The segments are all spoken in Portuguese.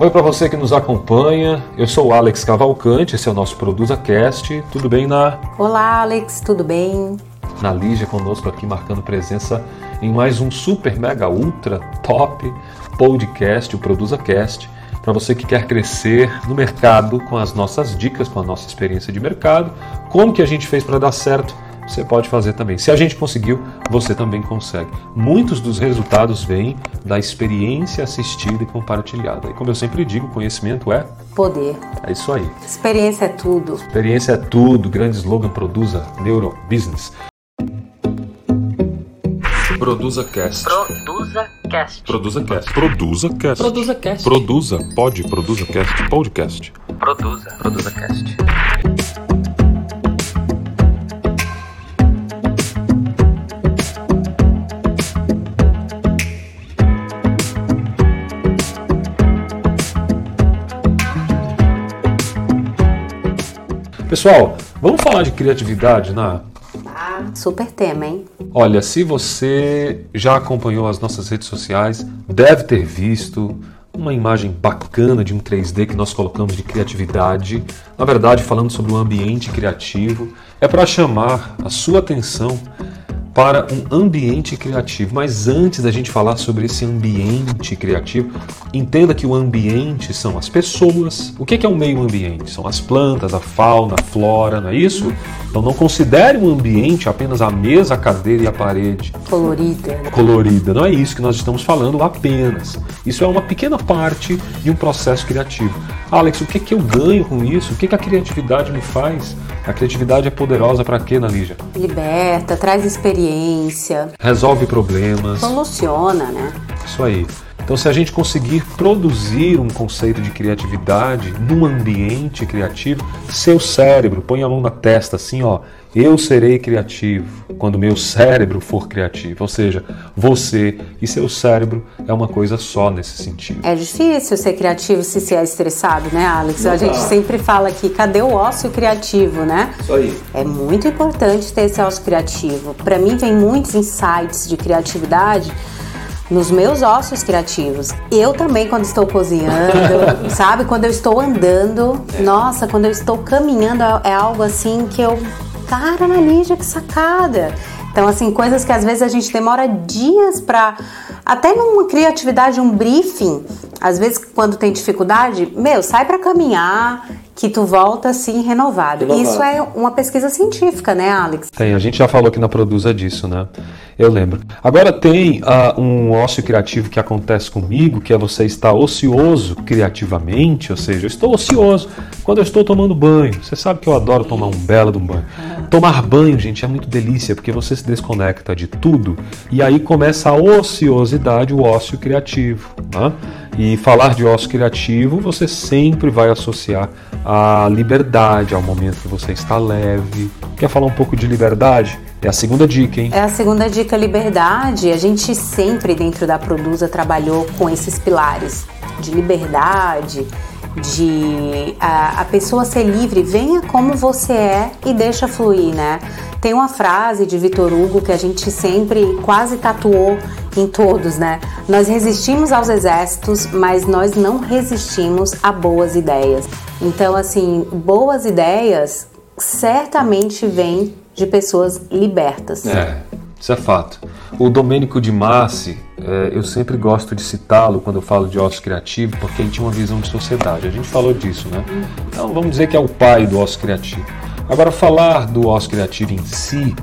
Oi para você que nos acompanha. Eu sou o Alex Cavalcante, esse é o nosso Produza Cast. Tudo bem na Olá, Alex, tudo bem? Na Lígia conosco aqui marcando presença em mais um super mega ultra top podcast, o Produza Cast, para você que quer crescer no mercado com as nossas dicas, com a nossa experiência de mercado, como que a gente fez para dar certo você pode fazer também. Se a gente conseguiu, você também consegue. Muitos dos resultados vêm da experiência assistida e compartilhada. E como eu sempre digo, conhecimento é poder. É isso aí. Experiência é tudo. Experiência é tudo. Grande slogan produza neurobusiness. Produza Cast. Produza Cast. Produza Cast. Produza Cast. Produza Cast. Produza. Pode. Produza Cast. Podcast. Produza. Produza Cast. Pessoal, vamos falar de criatividade na. Ah, super tema, hein? Olha, se você já acompanhou as nossas redes sociais, deve ter visto uma imagem bacana de um 3D que nós colocamos de criatividade. Na verdade, falando sobre o ambiente criativo, é para chamar a sua atenção para um ambiente criativo. Mas antes da gente falar sobre esse ambiente criativo, entenda que o ambiente são as pessoas. O que é o meio ambiente? São as plantas, a fauna, a flora, não é isso? Então não considere o ambiente apenas a mesa, a cadeira e a parede. Colorida. Colorida. Não é isso que nós estamos falando apenas. Isso é uma pequena parte de um processo criativo. Alex, o que, que eu ganho com isso? O que, que a criatividade me faz? A criatividade é poderosa para quê, Nalígia? Liberta, traz experiência. Resolve problemas. Soluciona, né? Isso aí. Então, se a gente conseguir produzir um conceito de criatividade num ambiente criativo, seu cérebro, põe a mão na testa assim, ó, eu serei criativo quando meu cérebro for criativo. Ou seja, você e seu cérebro é uma coisa só nesse sentido. É difícil ser criativo se se é estressado, né, Alex? Não a gente sempre fala aqui, cadê o ócio criativo, né? Isso aí. É muito importante ter esse ócio criativo. Para mim, vem muitos insights de criatividade nos meus ossos criativos. Eu também, quando estou cozinhando, sabe? Quando eu estou andando, nossa, quando eu estou caminhando, é algo assim que eu. Cara, na Lígia, que sacada! Então, assim, coisas que às vezes a gente demora dias para. Até numa criatividade, um briefing, às vezes quando tem dificuldade, meu, sai para caminhar, que tu volta assim renovado. renovado. Isso é uma pesquisa científica, né, Alex? Tem, a gente já falou aqui na Produza disso, né? Eu lembro. Agora tem uh, um ócio criativo que acontece comigo, que é você estar ocioso criativamente, ou seja, eu estou ocioso quando eu estou tomando banho. Você sabe que eu adoro tomar um belo de um banho. Tomar banho, gente, é muito delícia, porque você se desconecta de tudo e aí começa a ociosidade, o ócio criativo. Né? E falar de ócio criativo, você sempre vai associar a liberdade, ao momento que você está leve. Quer falar um pouco de liberdade? É a segunda dica, hein? É a segunda dica, liberdade. A gente sempre dentro da Produza trabalhou com esses pilares de liberdade, de a, a, pessoa ser livre, venha como você é e deixa fluir, né? Tem uma frase de Vitor Hugo que a gente sempre quase tatuou em todos, né? Nós resistimos aos exércitos, mas nós não resistimos a boas ideias. Então, assim, boas ideias certamente vêm de pessoas libertas. É, isso é fato. O Domênico de Massi, é, eu sempre gosto de citá-lo quando eu falo de ócio criativo, porque ele tinha uma visão de sociedade. A gente falou disso, né? Então vamos dizer que é o pai do ócio criativo. Agora, falar do ócio criativo em si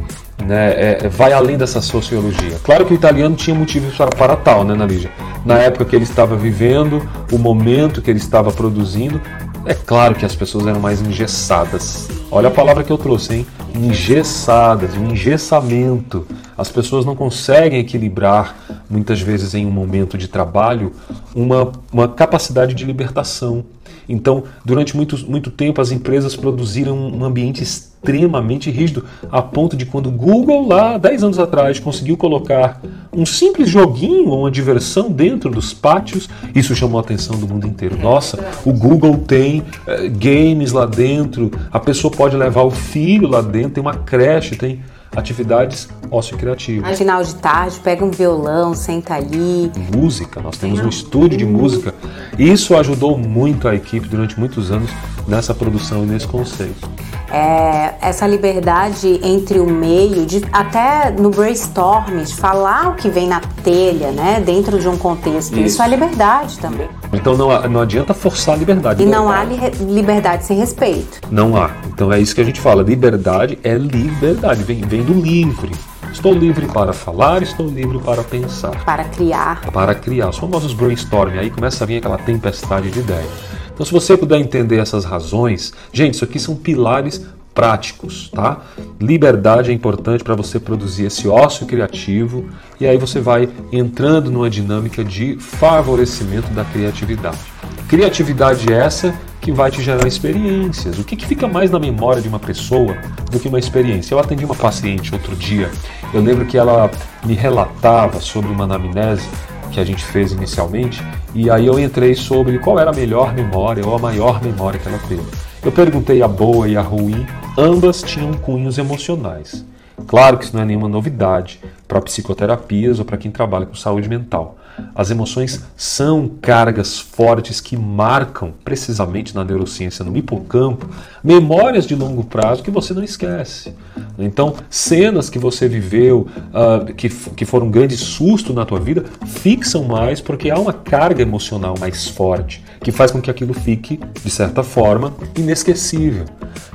né, é, é, vai além dessa sociologia. Claro que o italiano tinha motivos para, para tal, né, Nalígia? Na época que ele estava vivendo, o momento que ele estava produzindo, é claro que as pessoas eram mais engessadas. Olha a palavra que eu trouxe, hein? Engessadas, um engessamento. As pessoas não conseguem equilibrar, muitas vezes em um momento de trabalho, uma, uma capacidade de libertação. Então, durante muito, muito tempo, as empresas produziram um ambiente extremamente rígido, a ponto de quando o Google, lá 10 anos atrás, conseguiu colocar um simples joguinho ou uma diversão dentro dos pátios, isso chamou a atenção do mundo inteiro. Nossa, o Google tem é, games lá dentro, a pessoa pode levar o filho lá dentro, tem uma creche, tem atividades ócio-criativas. Final de tarde, pega um violão, senta ali. Música, nós temos um estúdio de música. Isso ajudou muito a equipe durante muitos anos nessa produção e nesse conceito. É, essa liberdade entre o meio, de, até no brainstorm, de falar o que vem na telha, né, dentro de um contexto. Isso, Isso é liberdade também. Então não, não adianta forçar a liberdade. E não há li liberdade sem respeito. Não há. Então é isso que a gente fala. Liberdade é liberdade, vem, vem do livre. Estou livre para falar, estou livre para pensar. Para criar. Para criar. Os famosos brainstorming. Aí começa a vir aquela tempestade de ideias. Então, se você puder entender essas razões, gente, isso aqui são pilares práticos, tá? Liberdade é importante para você produzir esse ócio criativo e aí você vai entrando numa dinâmica de favorecimento da criatividade. Criatividade essa que vai te gerar experiências. O que, que fica mais na memória de uma pessoa do que uma experiência? Eu atendi uma paciente outro dia, eu lembro que ela me relatava sobre uma anamnese que a gente fez inicialmente, e aí eu entrei sobre qual era a melhor memória ou a maior memória que ela teve. Eu perguntei a boa e a ruim, ambas tinham cunhos emocionais. Claro que isso não é nenhuma novidade para psicoterapias ou para quem trabalha com saúde mental. As emoções são cargas fortes que marcam, precisamente na neurociência, no hipocampo, memórias de longo prazo que você não esquece. Então, cenas que você viveu, uh, que, que foram um grande susto na tua vida, fixam mais porque há uma carga emocional mais forte que faz com que aquilo fique, de certa forma, inesquecível.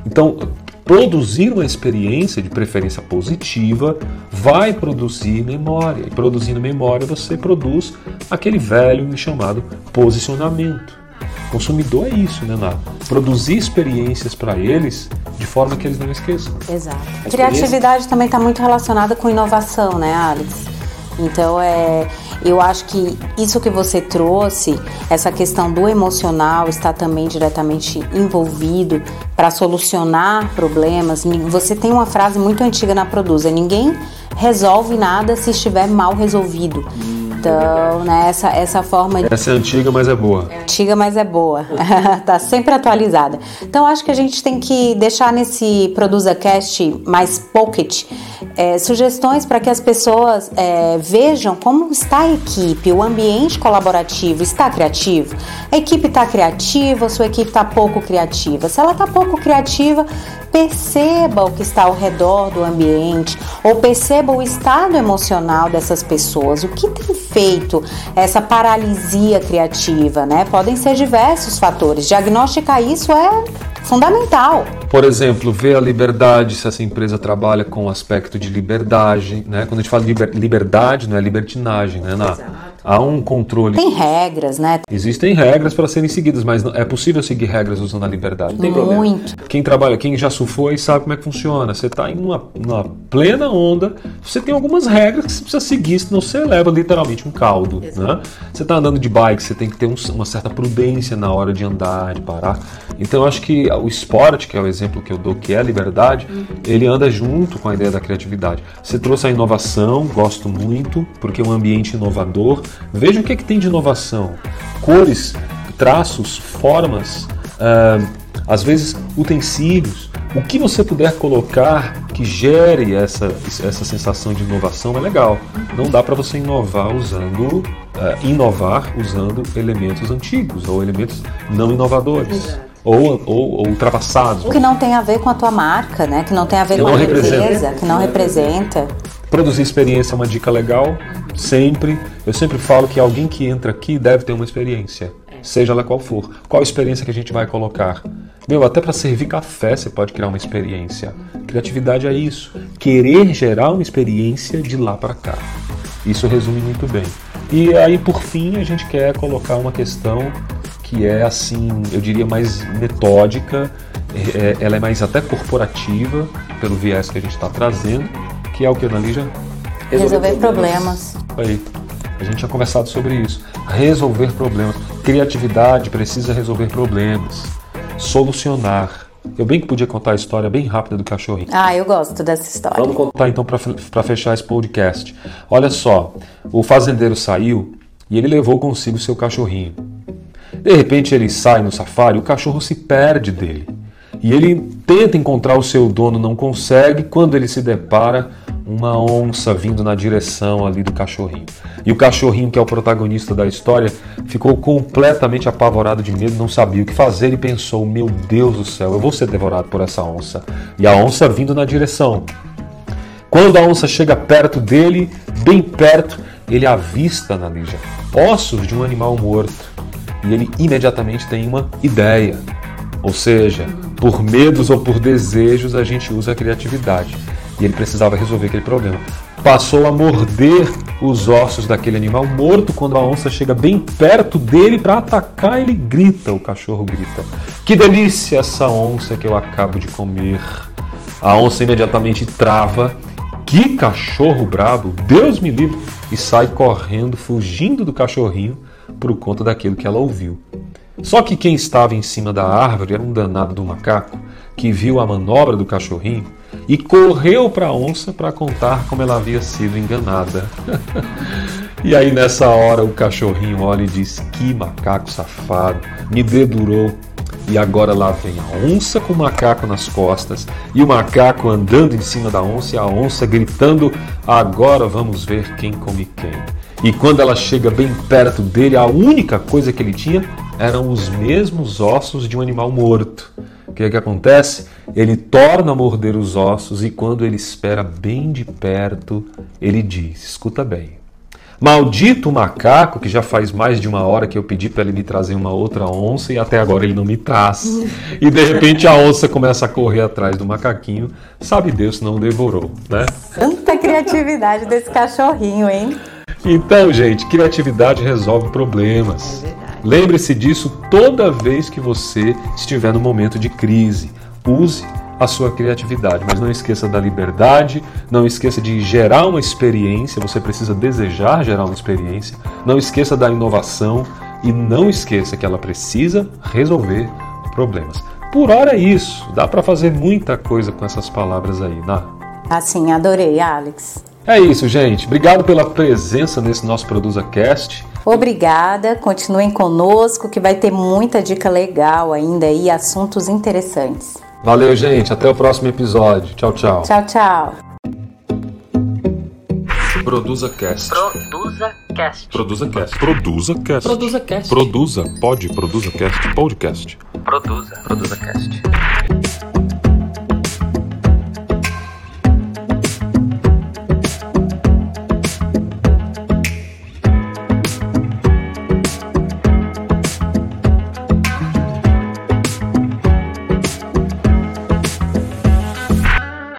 Então, Produzir uma experiência de preferência positiva vai produzir memória. E produzindo memória, você produz aquele velho e chamado posicionamento. O consumidor é isso, né, Ná? Produzir experiências para eles de forma que eles não esqueçam. Exato. A Criatividade também está muito relacionada com inovação, né, Alex? Então é, eu acho que isso que você trouxe, essa questão do emocional está também diretamente envolvido para solucionar problemas. Você tem uma frase muito antiga na Produza: ninguém resolve nada se estiver mal resolvido. Então, né, essa, essa forma. De... Essa é antiga, mas é boa. É antiga, mas é boa. tá sempre atualizada. Então, acho que a gente tem que deixar nesse Produza Cast mais pocket é, sugestões para que as pessoas é, vejam como está a equipe, o ambiente colaborativo está criativo. A equipe está criativa, sua equipe está pouco criativa. Se ela está pouco criativa, perceba o que está ao redor do ambiente ou perceba o estado emocional dessas pessoas, o que tem feito essa paralisia criativa, né? Podem ser diversos fatores. Diagnosticar isso é fundamental. Por exemplo, ver a liberdade, se essa empresa trabalha com o aspecto de liberdade, né? Quando a gente fala de liberdade, não é libertinagem, né? Na, há um controle. Tem regras, né? Existem regras para serem seguidas, mas é possível seguir regras usando a liberdade. Não tem Muito. problema. Quem trabalha, quem já surfou e sabe como é que funciona. Você está em uma, uma, plena onda, você tem algumas regras que você precisa seguir, senão você leva literalmente um caldo. Né? Você está andando de bike, você tem que ter um, uma certa prudência na hora de andar, de parar. Então eu acho que o esporte, que é o exemplo que eu dou, que é a liberdade, uhum. ele anda junto com a ideia da criatividade. Você trouxe a inovação, gosto muito, porque é um ambiente inovador. Veja o que, é que tem de inovação: cores, traços, formas, uh, às vezes utensílios. O que você puder colocar que gere essa, essa sensação de inovação é legal. Não dá para você inovar usando uh, inovar usando elementos antigos ou elementos não inovadores. Exato ou, ou, ou ultrapassados. Que não tem a ver com a tua marca, né? Que não tem a ver que com a empresa, que não representa. Produzir experiência é uma dica legal, sempre. Eu sempre falo que alguém que entra aqui deve ter uma experiência, seja ela qual for. Qual experiência que a gente vai colocar? Meu, até para servir café você pode criar uma experiência. Criatividade é isso, querer gerar uma experiência de lá para cá. Isso resume muito bem. E aí, por fim, a gente quer colocar uma questão que é assim, eu diria mais metódica, é, ela é mais até corporativa, pelo viés que a gente está trazendo, que é o que, Ana Lígia? Resolver, Resolver problemas. Aí, a gente tinha conversado sobre isso. Resolver problemas. Criatividade precisa resolver problemas. Solucionar. Eu bem que podia contar a história bem rápida do cachorrinho. Ah, eu gosto dessa história. Vamos contar então para fechar esse podcast. Olha só, o fazendeiro saiu e ele levou consigo seu cachorrinho. De repente ele sai no safari, o cachorro se perde dele. E ele tenta encontrar o seu dono, não consegue. Quando ele se depara uma onça vindo na direção ali do cachorrinho. E o cachorrinho, que é o protagonista da história, ficou completamente apavorado de medo, não sabia o que fazer e pensou: Meu Deus do céu, eu vou ser devorado por essa onça. E a onça vindo na direção. Quando a onça chega perto dele, bem perto, ele avista na Lígia ossos de um animal morto. E ele imediatamente tem uma ideia. Ou seja, por medos ou por desejos, a gente usa a criatividade. E ele precisava resolver aquele problema. Passou a morder os ossos daquele animal morto. Quando a onça chega bem perto dele para atacar, ele grita. O cachorro grita: Que delícia essa onça que eu acabo de comer! A onça imediatamente trava. Que cachorro brabo! Deus me livre! E sai correndo, fugindo do cachorrinho por conta daquilo que ela ouviu. Só que quem estava em cima da árvore era um danado do macaco que viu a manobra do cachorrinho e correu para a onça para contar como ela havia sido enganada. e aí nessa hora o cachorrinho olha e diz: Que macaco safado, me dedurou. E agora lá vem a onça com o macaco nas costas e o macaco andando em cima da onça e a onça gritando: Agora vamos ver quem come quem. E quando ela chega bem perto dele, a única coisa que ele tinha eram os mesmos ossos de um animal morto. O que, é que acontece? Ele torna a morder os ossos e quando ele espera bem de perto, ele diz: Escuta bem. Maldito macaco que já faz mais de uma hora que eu pedi para ele me trazer uma outra onça e até agora ele não me traz. E de repente a onça começa a correr atrás do macaquinho. Sabe Deus não devorou, né? Tanta criatividade desse cachorrinho, hein? Então, gente, criatividade resolve problemas. Lembre-se disso toda vez que você estiver no momento de crise. Use a sua criatividade, mas não esqueça da liberdade, não esqueça de gerar uma experiência, você precisa desejar gerar uma experiência, não esqueça da inovação e não esqueça que ela precisa resolver problemas. Por hora é isso, dá para fazer muita coisa com essas palavras aí, né? Assim, adorei, Alex. É isso, gente. Obrigado pela presença nesse nosso Produza Cast. Obrigada, continuem conosco que vai ter muita dica legal ainda e assuntos interessantes. Valeu, gente. Até o próximo episódio. Tchau, tchau. Tchau, tchau. Produza Cast. Produza Cast. Produza Cast. Produza Cast. Produza Cast. Produza. Pode. Produza Cast. Podcast. Produza. Produza Cast.